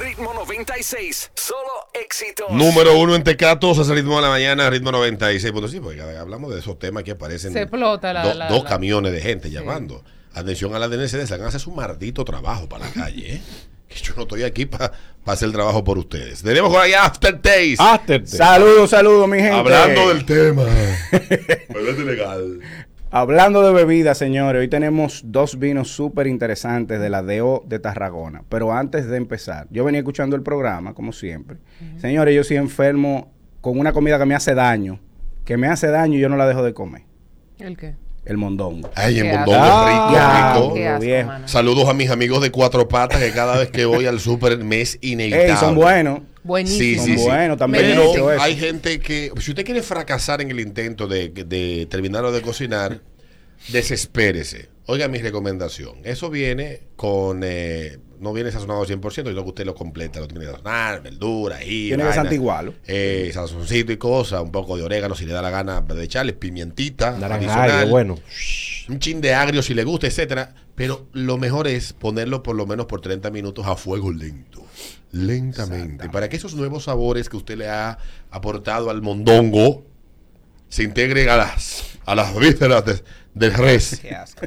Ritmo 96, solo éxitos. Número uno en Tecatos, hace ritmo de la mañana, ritmo 96. Bueno, sí, porque cada- hablamos de esos temas que aparecen. Se explota la- do- la- dos la- camiones de gente llamando. Atención a la DNCD, se van a hacer su maldito trabajo para la calle, ¿eh? Que yo no estoy aquí para hacer el trabajo por ustedes. Tenemos por ahí Aftertaste. After. Saludos, saludos, mi gente. Hablando del tema. Legal. Hablando de bebidas, señores, hoy tenemos dos vinos súper interesantes de la DO de Tarragona. Pero antes de empezar, yo venía escuchando el programa, como siempre. Señores, yo soy enfermo con una comida que me hace daño, que me hace daño y yo no la dejo de comer. ¿El qué? El mondongo. Ay, Qué Mondongo rico, Ah, rico. Asco, viejo. mano. Saludos a mis amigos de Cuatro Patas que cada vez que voy al súper me es inevitable. Ey, son buenos. Buenísimo. Sí, sí, buenos, también he Pero eso. hay gente que, si usted quiere fracasar en el intento de, de terminarlo de cocinar, desespérese. Oiga mi recomendación. Eso viene con, eh, no viene sazonado al 100%, sino que usted lo completa, lo tiene que sazonar, verdura, y Tiene que santiguarlo. Eh, sazoncito y cosas, un poco de orégano si le da la gana de echarle, pimientita Naranjario, adicional, bueno. Un chin de agrio si le gusta, etcétera. Pero lo mejor es ponerlo por lo menos por 30 minutos a fuego lento. Lentamente. Para que esos nuevos sabores que usted le ha aportado al mondongo se integren a las, a las vísceras de- del res. Qué asco.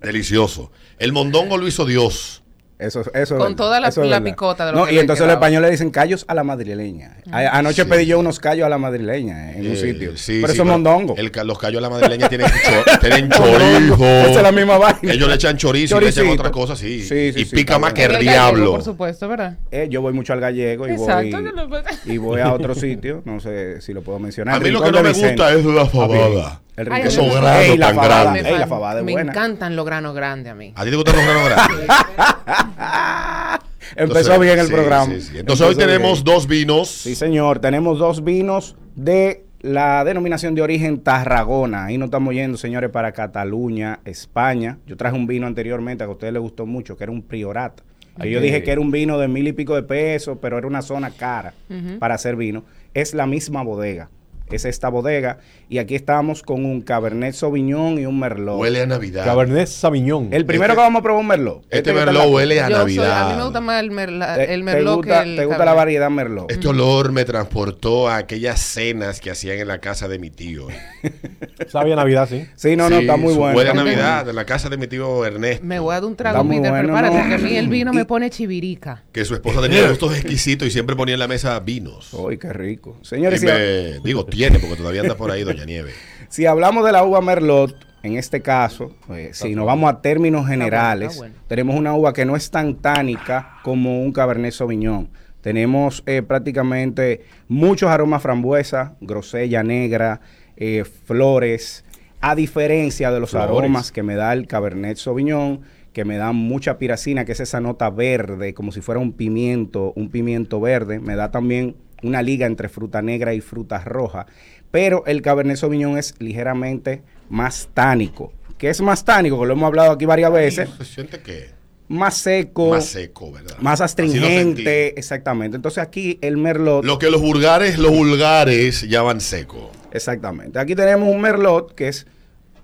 Delicioso. El mondongo lo hizo Dios. Eso, eso es Con verdad, toda la- eso es la picota de lo No, que y le entonces los españoles dicen callos a la madrileña. A- Anoche Sí. pedí yo unos callos a la madrileña en un Eh, sitio. sí, pero sí, eso es mondongo. el los callos a la madrileña tienen, cho- tienen Mondongo. chorizo. Esa es la misma vaina. Ellos le echan chorizo y le echan otra cosa. Sí, sí, y sí, pica más que el gallego, diablo. Por supuesto, ¿verdad? Eh, yo voy mucho al gallego y Exacto, voy, que lo- y voy a otro sitio, no sé si lo puedo mencionar. A mí lo que no me Vicente. gusta es la fabada. El Ay, Esos granos Ey, la tan fabada, grandes. ey, la Me, fabada es me buena. encantan los granos grandes a mí. ¿A ti te gustan los granos grandes? Empezó Entonces, bien el sí, programa. sí, sí. Entonces hoy tenemos bien. dos vinos. Sí, señor. Tenemos dos vinos de la denominación de origen Tarragona. Ahí nos estamos yendo, señores, para Cataluña, España. Yo traje un vino anteriormente que a ustedes les gustó mucho, que era un Priorat. Ahí yo dije que era un vino de mil y pico de pesos, pero era una zona cara para hacer vino. Es la misma bodega. Es esta bodega. Y aquí estamos con un Cabernet Sauvignon y un Merlot. Huele a Navidad. Cabernet Sauvignon. El primero Este- que vamos a probar un Merlot. Este en merlot huele a Yo soy- Navidad. a mí me gusta más el, merla- ¿Te- el te merlot gusta, que el ¿Te gusta la variedad Merlot? Este olor me transportó a aquellas cenas que hacían en la casa de mi tío. Sabía Navidad, sí. Sí, no, no, Sí, está muy bueno. Huele a Navidad, en la casa de mi tío Ernesto. Me voy a dar un trago, muy Peter, bueno, prepárate, ¿no? que a mí el vino Y- me pone chivirica. Que su esposa tenía gustos exquisitos y siempre ponía en la mesa vinos. Uy, qué rico. Y Señores, si, me- digo, tiene, porque todavía anda por ahí Doña Nieve. si hablamos de la uva Merlot, en este caso, pues, si nos vamos a términos generales, está bueno. tenemos una uva que no es tan tánica como un Cabernet Sauvignon. Tenemos eh, prácticamente muchos aromas frambuesa, grosella negra, eh, flores, a diferencia de los Flores. aromas que me da el Cabernet Sauvignon, que me da mucha piracina, que es esa nota verde, como si fuera un pimiento, un pimiento verde. Me da también una liga entre fruta negra y fruta roja. Pero el Cabernet Sauvignon es ligeramente más tánico. ¿Qué es más tánico? Que lo hemos hablado aquí varias veces. Se siente que Más seco, más más, seco, ¿verdad? Sentí. astringente. Exactamente. Entonces aquí el Merlot. Lo que los vulgares, los vulgares llaman seco. Exactamente. Aquí tenemos un Merlot que es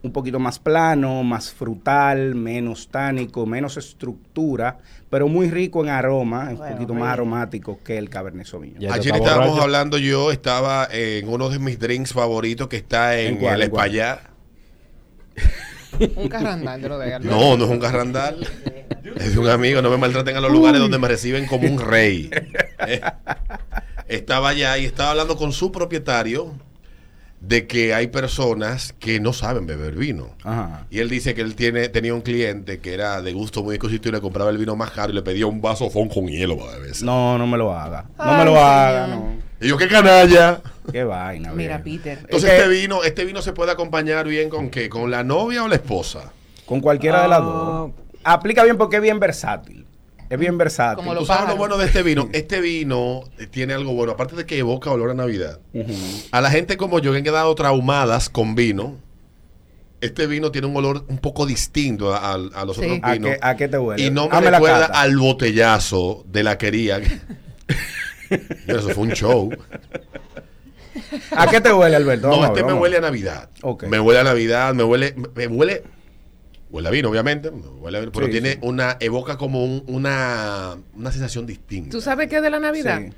un poquito más plano, más frutal, menos tánico, menos estructura, pero muy rico en aroma, un poquito más aromático que el Cabernet Sauvignon. Ayer está estábamos borracho. hablando, yo estaba en uno de mis drinks favoritos que está en, ¿En cuál, el? España. Un carrandal de lo de. No, no es un garrandal. Es de un amigo. No me maltraten a los lugares donde me reciben como un rey. Eh, Estaba allá y estaba hablando con su propietario de que hay personas que no saben beber vino. Ajá. Y él dice que él tiene, tenía un cliente que era de gusto muy exquisito y le compraba el vino más caro y le pedía un vaso fon con hielo para beberse. No, no me lo haga. No Ay, me lo haga, no. Y yo, qué canalla. Qué vaina. Mira. Peter. Entonces este vino, este vino se puede acompañar bien con qué, con la novia o la esposa. Con cualquiera de las Ah. dos. Aplica bien porque es bien versátil. Es bien versátil. Como Tú sabes lo bueno de este vino. Este vino eh, tiene algo bueno, aparte de que evoca olor a Navidad. A la gente como yo que han quedado traumadas con vino, este vino tiene un olor un poco distinto a, a- a los Sí. otros ¿A vinos. qué, ¿A qué te huele? Y no me Dame recuerda al botellazo de la quería. Eso fue un show. ¿A qué te huele, Alberto? No, Vamos este ver, me huele a. Navidad. Me huele a Navidad, me huele, me huele Huele a vino, obviamente, huele a vino, pero Sí, tiene sí. una, evoca como un- una, una sensación distinta. ¿Tú sabes qué de la Navidad? Sí.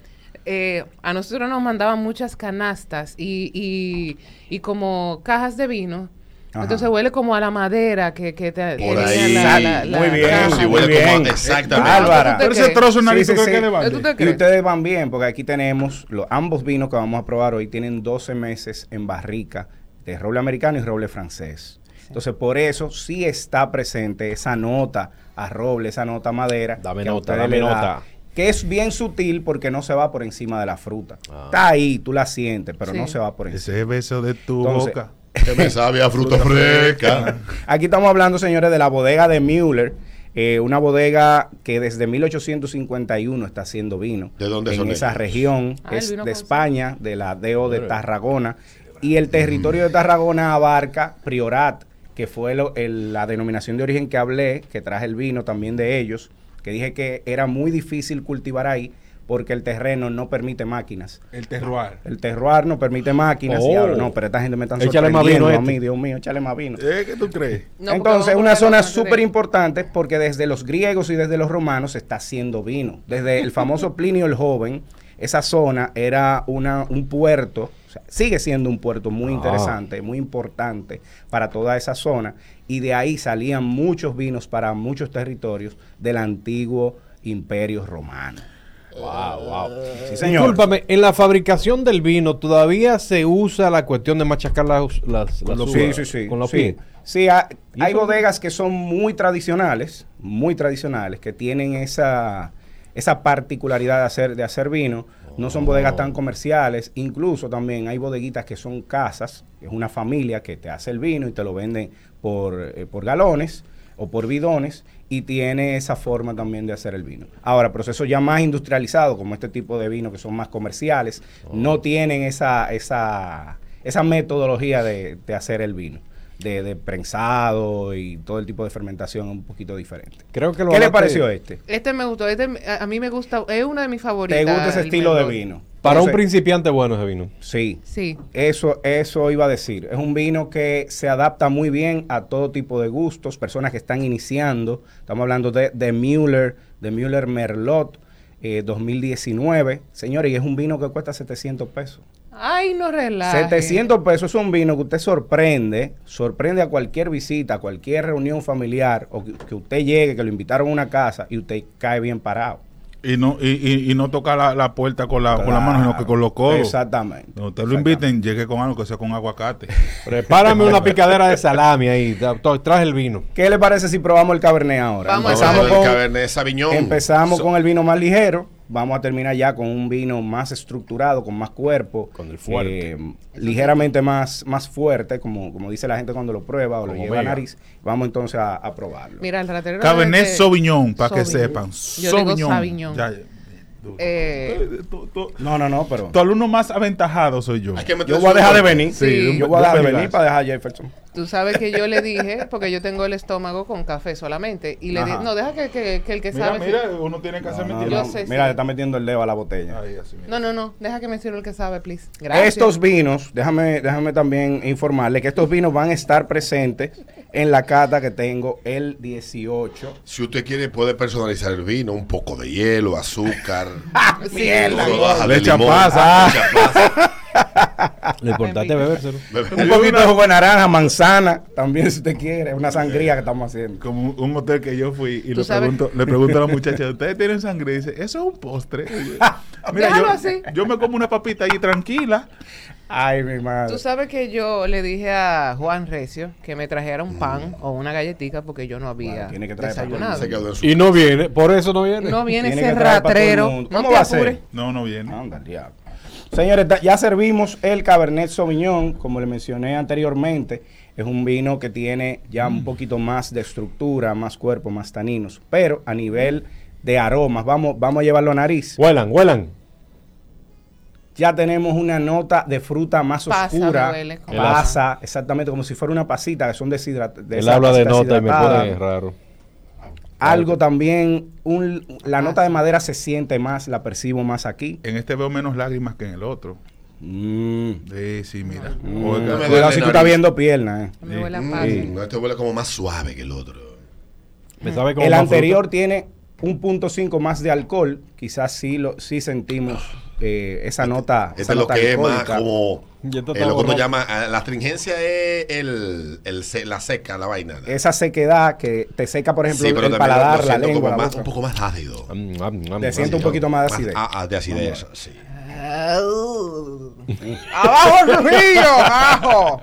Eh, a nosotros nos mandaban muchas canastas y, y, y como cajas de vino. Ajá. Entonces huele como a la madera que, que te Por ahí. la- la- la Muy bien. Sí, muy huele como a- bien. exactamente. Bárbara. ¿Tú Pero ese trozo Sí, nariz sí, ¿tú sí. crees que Y ustedes van bien, porque aquí tenemos los, ambos vinos que vamos a probar hoy tienen 12 meses en barrica de roble americano y roble francés. Entonces, por eso sí está presente esa nota a roble, esa nota a madera. Dame nota, dame da, nota. Que es bien sutil porque no se va por encima de la fruta. Ah. Está ahí, tú la sientes, pero Sí. no se va por encima. Ese beso de tu Entonces, boca. Que me sabe a fruta fresca. Aquí estamos hablando, señores, de la bodega de Müller, eh, una bodega que desde 1851 está haciendo vino. ¿De dónde En son esa ellos? región, Ah, es de España, de la DO de Tarragona. Y el territorio de Tarragona abarca Priorat, que fue lo- el- la denominación de origen que hablé, que traje el vino también de ellos, que dije que era muy difícil cultivar ahí porque el terreno no permite máquinas. El terroir. El terroir no permite máquinas y Oh. ahora no, pero esta gente me está Échale más vino sorprendiendo a a este. mí, Dios mío, échale más vino. ¿Eh? ¿Qué tú crees? No, Entonces, una zona súper importante porque desde los griegos y desde los romanos se está haciendo vino. Desde el famoso Plinio el Joven, esa zona era una, un puerto, o sea, sigue siendo un puerto muy Ah. interesante, muy importante para toda esa zona. Y de ahí salían muchos vinos para muchos territorios del antiguo imperio romano. Wow, wow. Sí, señor. Discúlpame, en la fabricación del vino todavía se usa la cuestión de machacar las, las, las Sí, uvas sí, sí. con los sí. pies. Sí, ha- ¿Y hay bodegas que son muy tradicionales, muy tradicionales, que tienen esa, esa particularidad de hacer, de hacer vino. No son bodegas tan comerciales. Incluso también hay bodeguitas que son casas, es una familia que te hace el vino y te lo venden por, eh, por galones o por bidones y tiene esa forma también de hacer el vino. Ahora, procesos ya más industrializados, como este tipo de vino que son más comerciales, no tienen esa, esa, esa metodología de, de hacer el vino, de, de prensado y todo el tipo de fermentación un poquito diferente. Creo que lo ¿Qué le pareció este? Este me gustó, este a, a mí me gusta, es uno de mis favoritos. ¿Te gusta ese estilo de vino? Para un principiante bueno ese vino. Sí, Sí. Eso, eso iba a decir. Es un vino que se adapta muy bien a todo tipo de gustos, personas que están iniciando. Estamos hablando de, de Müller, de Müller Merlot eh, 2019. Señores, y es un vino que cuesta 700 pesos. Ay, no relaje. 700 pesos es un vino que usted sorprende, sorprende a cualquier visita, a cualquier reunión familiar, o que, que usted llegue, que lo invitaron a una casa y usted cae bien parado. Y no, y, y, y no toca la, la puerta con la, con la mano, sino que con los codos. Exactamente. Cuando usted lo inviten, llegue con algo que sea con aguacate. Prepárame una picadera de salami ahí. tra- tra- Traje el vino. ¿Qué le parece si probamos el Cabernet ahora? Vamos a Vamos a Empezamos ver el con, Cabernet Sauvignon. Empezamos So- con el vino más ligero. Vamos a terminar ya con un vino más estructurado, con más cuerpo. Con el fuerte. eh, ligeramente más, más fuerte, como, como dice la gente cuando lo prueba o lo lleva a mega. nariz. Vamos entonces a, a probarlo. Mira, el ratero. Cabernet de- Sauvignon, para que sepan. Yo digo Sauvignon. Sauvignon. Ya, ya. Eh, No, no, no, pero tu alumno más aventajado soy yo. Yo voy a dejar de venir. Sí. Yo voy a dejar de venir para dejar a Jefferson. Tú sabes que yo le dije, porque yo tengo el estómago con café solamente, y le dije, no, deja que, que- que el que Mira, sabe... mira, uno tiene que hacer No, sé, Mira, sí. le está metiendo el dedo a la botella. Ahí, así, mira. No, no, no, deja que me sirva el que sabe, please. Gracias. Estos vinos, déjame, déjame también informarle que estos vinos van a estar presentes en la cata que tengo el 18. Si usted quiere, puede personalizar el vino, un poco de hielo, azúcar, Sí, Mierda, rodaja Le de limón, pasa. Lo importante es bebérselo. Un poquito de jugo de naranja, manzana, también si usted quiere, una sangría que estamos haciendo. Como un hotel que yo fui y le sabes- pregunto, le pregunto a la muchacha, ¿ustedes tienen sangre? Y dice, eso es un postre. Y yo, Déjalo yo, así. yo me como una papita ahí tranquila. Ay, mi madre. Tú sabes que yo le dije a Juan Recio que me trajera un pan o una galletita porque yo no había Bueno, tiene que traer desayunado. Se quedó en su Y no viene, por eso no viene. No viene Tiene ese ratrero. No ¿Cómo te va a ser? apures. No, no viene. Anda, diablo. Señores, ya servimos el Cabernet Sauvignon, como le mencioné anteriormente. Es un vino que tiene ya un poquito más de estructura, más cuerpo, más taninos. Pero a nivel de aromas, vamos, vamos a llevarlo a nariz. Huelan, huelan. Ya tenemos una nota de fruta más Pasa, oscura. huele Pasa, exactamente como si fuera una pasita, que son deshidratadas. Él habla de nota y me pone raro. Algo también, un- la nota de madera se siente más, la percibo más aquí. En este veo menos lágrimas que en el otro. Mm. Sí, sí, mira. Mm. Cuidado si tú estás viendo piernas, eh. Me huele Mm, no, este huele como más suave que el otro. Me sabe como El anterior fruta. tiene un punto cinco más de alcohol. Quizás sí, lo, sí sentimos eh, esa nota. Este esa es lo nota que es más como. Eh, lo que uno llama. ah, La astringencia es el, el se- la seca, la vaina. ¿no? Esa sequedad que te seca, por ejemplo, Sí, pero el lo- paladar, lo la lengua. como la más- boca. un poco más ácido. Mm, mm, mm, Te siento un poquito más de acidez. ah, ah, de acidez, sí. ¡Abajo Trujillo! ¡Abajo!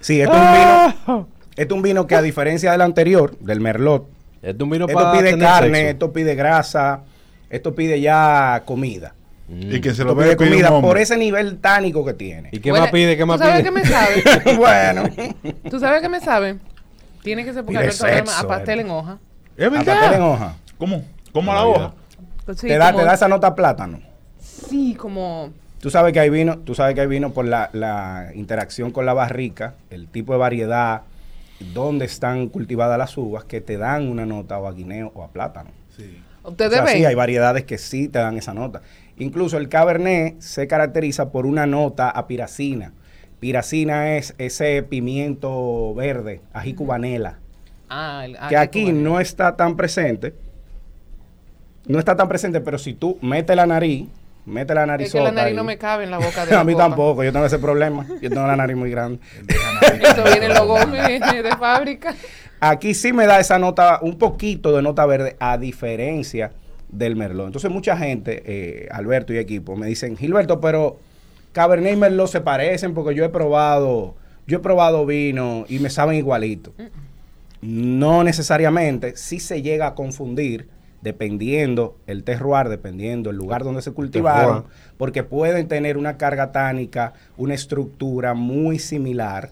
Sí, esto es un vino. Esto es un vino que a diferencia del anterior, del Merlot, Esto es un vino esto para pide carne, sexo. esto pide grasa, esto pide ya comida. Y que se lo Esto ve pide pide un comida por ese nivel tánico que tiene. ¿Y qué más pide? ¿Qué más ¿Tú sabes pide? qué me sabe? bueno, ¿Tú sabes qué me sabe? Tiene que ser porque habla sexo, a pastel eh. en hoja. Es a verdad. papel en hoja. ¿Cómo? ¿Cómo a la hoja? Sí, te, da, como- te da esa nota plátano. Sí, como... Tú sabes que hay vino, tú sabes que hay vino por la, la interacción con la barrica, el tipo de variedad, dónde están cultivadas las uvas, que te dan una nota o a guineo o a plátano. Sí. O Ustedes sea, ven. sí, hay variedades que sí te dan esa nota. Incluso el Cabernet se caracteriza por una nota a piracina. Piracina es ese pimiento verde, ají cubanela, Ah, el- ah, que aquí bueno. no está tan presente. No está tan presente, pero si tú metes la nariz, metes la nariz Es que la nariz no me cabe en la boca de a la mí copa. tampoco, yo tengo ese problema. Yo tengo la nariz muy grande. Eso viene en los gomis de fábrica. Aquí sí me da esa nota, un poquito de nota verde, a diferencia del Merlot. Entonces mucha gente, eh, Alberto y equipo, me dicen, Gilberto, pero Cabernet y Merlot se parecen porque yo he probado, yo he probado vino y me saben igualito. No necesariamente, sí se llega a confundir dependiendo el terroir, dependiendo el lugar donde se cultivaron, porque pueden tener una carga tánica, una estructura muy similar,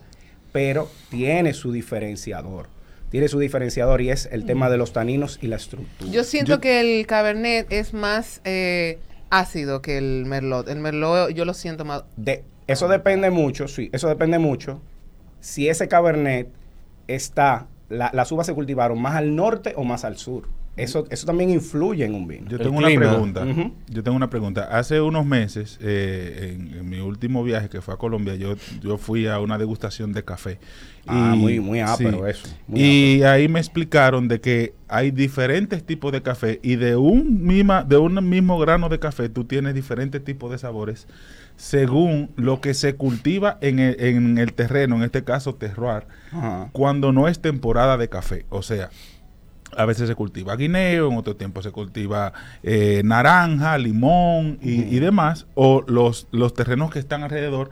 pero tiene su diferenciador. Tiene su diferenciador y es el tema de los taninos y la estructura. Yo siento Yo- que el Cabernet es más eh, ácido que el Merlot. El Merlot yo lo siento más... De, eso depende mucho, sí, eso depende mucho. Si ese Cabernet está, la- las uvas se cultivaron más al norte o más al sur. Eso, eso también influye en un vino. Yo El tengo una clima. pregunta. Yo tengo una pregunta. Hace unos meses, eh, en, en mi último viaje que fue a Colombia, yo, yo fui a una degustación de café. Ah, muy- muy ápero eso, muy y ahí me explicaron de que hay diferentes tipos de café y de un misma, de un mismo grano de café tú tienes diferentes tipos de sabores según lo que se cultiva en el, en el terreno, en este caso terroir, Ajá. cuando no es temporada de café. O sea, a veces se cultiva guineo, en otro tiempo se cultiva eh, naranja, limón y, y demás, o los, los terrenos que están alrededor,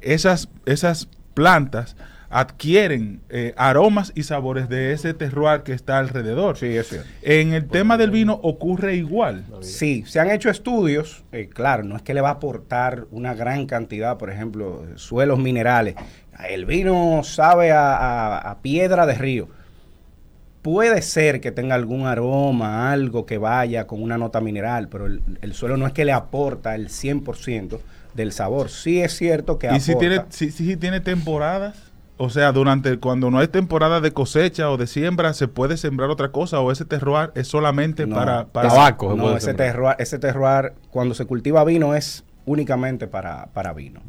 esas, esas plantas adquieren eh, aromas y sabores de ese terroir que está alrededor. Sí, es cierto. En el tema del vino ocurre igual. Sí, se han hecho estudios, eh, claro, no es que le va a aportar una gran cantidad, por ejemplo, de suelos minerales. El vino sabe a, a- a piedra de río. Puede ser que tenga algún aroma, algo que vaya con una nota mineral, pero el, el suelo no es que le aporta el 100% del sabor. Sí es cierto que Y aporta. si tiene, si, si tiene temporadas, o sea, durante cuando no es temporada de cosecha o de siembra, ¿se puede sembrar otra cosa o ese terroir es solamente No, para, para Tabaco. No, ese terroir, ese terroir, cuando se cultiva vino, es únicamente para, para vino.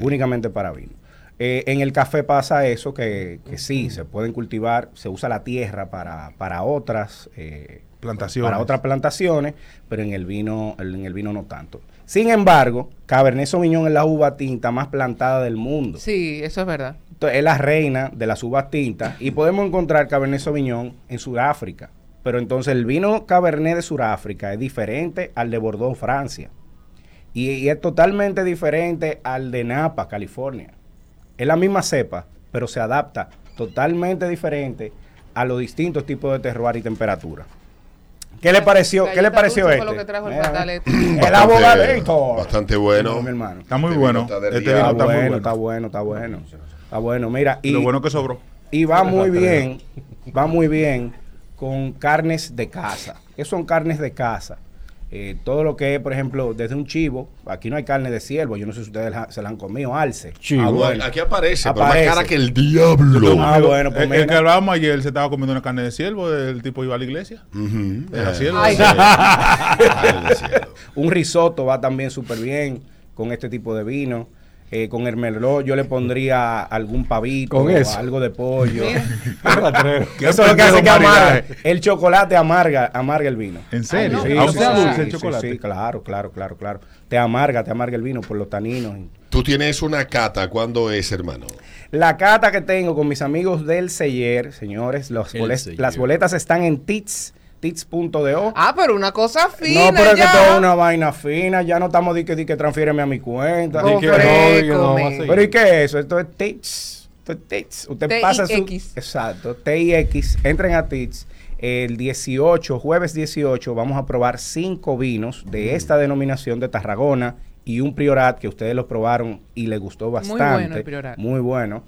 Únicamente para vino. Eh, en el café pasa eso, que, que sí, se pueden cultivar, se usa la tierra para, para otras eh, Plantaciones. Para otras plantaciones, pero en el vino, en el vino no tanto. Sin embargo, Cabernet Sauvignon es la uva tinta más plantada del mundo. Sí, eso es verdad. Entonces, es la reina de las uvas tintas y podemos encontrar Cabernet Sauvignon en Sudáfrica. Pero entonces el vino Cabernet de Sudáfrica es diferente al de Bordeaux, Francia. Y, y es totalmente diferente al de Napa, California. Es la misma cepa, pero se adapta totalmente diferente a los distintos tipos de terroir y temperatura. ¿Qué le pareció? ¿Qué le pareció este? fue lo que trajo el patalete. El Bastante- abogadito. Bastante bueno. No, mi hermano. Está muy Este bueno. vino está Este vino Está está muy bueno, bueno. está bueno, está bueno. Está bueno, mira. Y lo bueno que sobró. Y va muy bien, va muy bien con carnes de casa. ¿Qué son carnes de casa? Eh, todo lo que es, por ejemplo, desde un chivo, aquí no hay carne de ciervo, yo no sé si ustedes la- se la han comido, alce. Chivo. Ah, bueno. aquí aparece, pero Aparece. más cara que el diablo. Ah, bueno, pues el, el mira. que hablábamos ayer se estaba comiendo una carne de ciervo, el tipo iba a la iglesia. Era Eh, ciervo. Ay. Ay. Un risotto va también súper bien. con este tipo de vino. Eh, con el merlot yo le pondría algún pavito, Con eso. algo de pollo. Eso es lo que hace que amarga. El chocolate amarga, amarga el vino. ¿En serio? Sí, Aunque sea sí, dulce sí, el chocolate. Sí, claro, claro, claro, claro. Te amarga, te amarga el vino por los taninos. Tú tienes una cata, ¿cuándo es, hermano? La cata que tengo con mis amigos del Seller, señores, los El bolet- Seller. las boletas están en tits, tits.do. Ah, pero una cosa fina no, pero es que todo es una vaina fina, ya no estamos di que, di que transfiéreme a mi cuenta. Di que no, no. Pero ¿y qué es eso? Esto es TITS. Esto es TITS. Usted T-I-X. pasa su... Exacto, TIX. Entren a TITS. El 18, jueves 18, vamos a probar cinco vinos de esta denominación de Tarragona y un Priorat que ustedes lo probaron y les gustó bastante. bueno el Priorat. Muy bueno.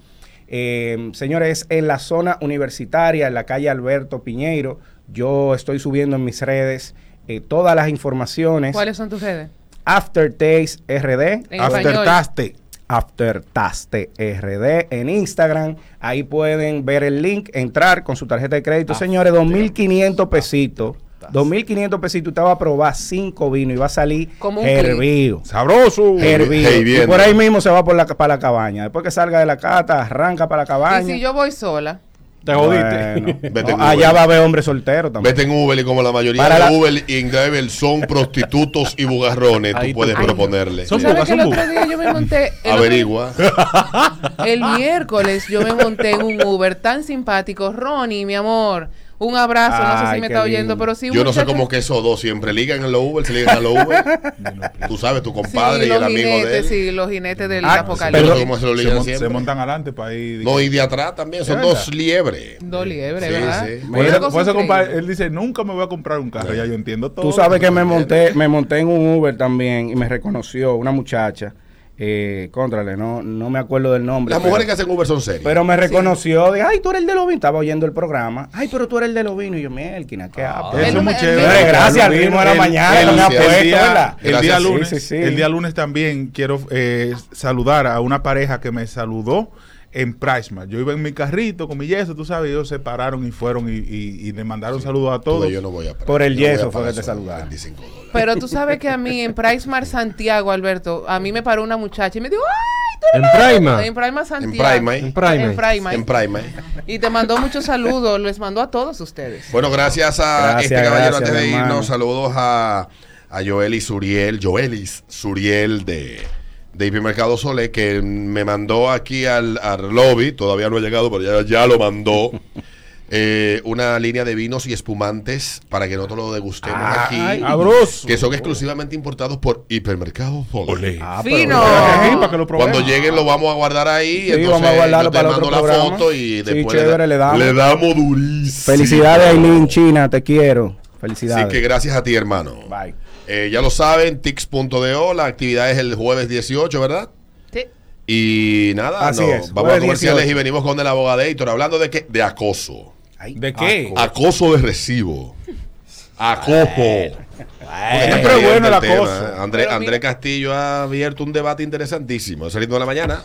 Eh, señores, en la zona universitaria, en la calle Alberto Piñeiro, yo estoy subiendo en mis redes eh, todas las informaciones. ¿Cuáles son tus redes? Aftertaste RD. En español. Aftertaste. Aftertaste RD en Instagram. Ahí pueden ver el link, entrar con su tarjeta de crédito. Señores, 2.500 pesitos. 2.500 pesitos. Usted va a probar cinco vinos y va a salir Como un hervido. Sabroso. Hervido. Hey, y por ahí mismo se va por la, para la cabaña. Después que salga de la cata, arranca para la Y cabaña. si yo voy sola. Te jodiste. Bueno, Vete no, en allá va a haber hombre soltero también. Vete en Uber y como la mayoría Para de la- Uber y Driver son prostitutos y bugarrones, Ahí tú puedes proponerle. Son ¿Sabes bugas, que el son otro bugas. día yo me monté... el otro- Averigua. El miércoles yo me monté en un Uber tan simpático. Ronnie, mi amor, un abrazo. no sé si me está oyendo, lindo. pero sí un Yo no sé cómo que esos dos siempre ligan en los Uber, se ligan a los Uber. Tú sabes, tu compadre sí, y el amigo jinetes, de él. Sí, los jinetes del Ah, apocalipsis. sé cómo se lo ligan se montan adelante para ir. No, y de atrás también, son ¿Es dos liebres. Dos liebres, Sí, ¿verdad? sí. Por Una eso, cosa por eso, compadre, él dice, nunca me voy a comprar un carro. Ya yo entiendo todo. Tú sabes que me monté, me monté en un Uber también y me reconoció una muchacha. Eh, contrale, no, no me acuerdo del nombre. Las pero- mujeres que hacen Uber son serias. Pero me reconoció, de, ay, tú eres el de los vinos. Estaba oyendo el programa. Ay, pero tú eres el de los vinos. Y yo, mielquina, ¿qué? Él Eso es muy chévere. gracias al El- ritmo de la el- mañana, el- me ha el día-. El día lunes, Sí, sí, sí. el día lunes también quiero eh, saludar a una pareja que me saludó en Pricemart. Yo iba en mi carrito con mi yeso, tú sabes, ellos se pararon y fueron y, y- y le mandaron saludos a todos. yo no voy a. Por el Yo yeso fue que te saludaron. 25 dólares. Pero tú sabes que a mí en Pricemart Santiago, Alberto, a mí me paró una muchacha y me dijo, ¡ay, tú En eres. En Prima En Santiago. Prime, En Prime. En Prime. Y te mandó muchos saludos, les mandó a todos ustedes. Bueno, gracias a Gracias, este caballero gracias, antes de irnos. Saludos a, a Joelis Suriel, Joelis Suriel de, de Hipermercado Sole, que me mandó aquí al, al lobby, todavía no ha llegado, pero ya, ya lo mandó. eh, una línea de vinos y espumantes para que nosotros lo degustemos aquí. Sabroso. Que son exclusivamente importados por Hipermercado Sole. Ah, Fino. Aquí, para que lo probemos. Cuando lleguen lo vamos a guardar ahí. Sí, entonces vamos a guardarlo yo te para mando la programa. foto y Sí, después chévere, le damos. le damos durísimo. Felicidades, Aileen China, te quiero. Felicidades. Así que gracias a ti, hermano. Bye. Eh, ya lo saben, tix.do, la actividad es el jueves 18, ¿verdad? Sí. Y nada, Así no, es, vamos a comerciales 18. y venimos con el abogadeito hablando de qué? De acoso. Ay, ¿De qué? Acoso de recibo. Acoso. Siempre bueno el acoso. André, Pero André mira- Castillo ha abierto un debate interesantísimo. Saliendo de la mañana.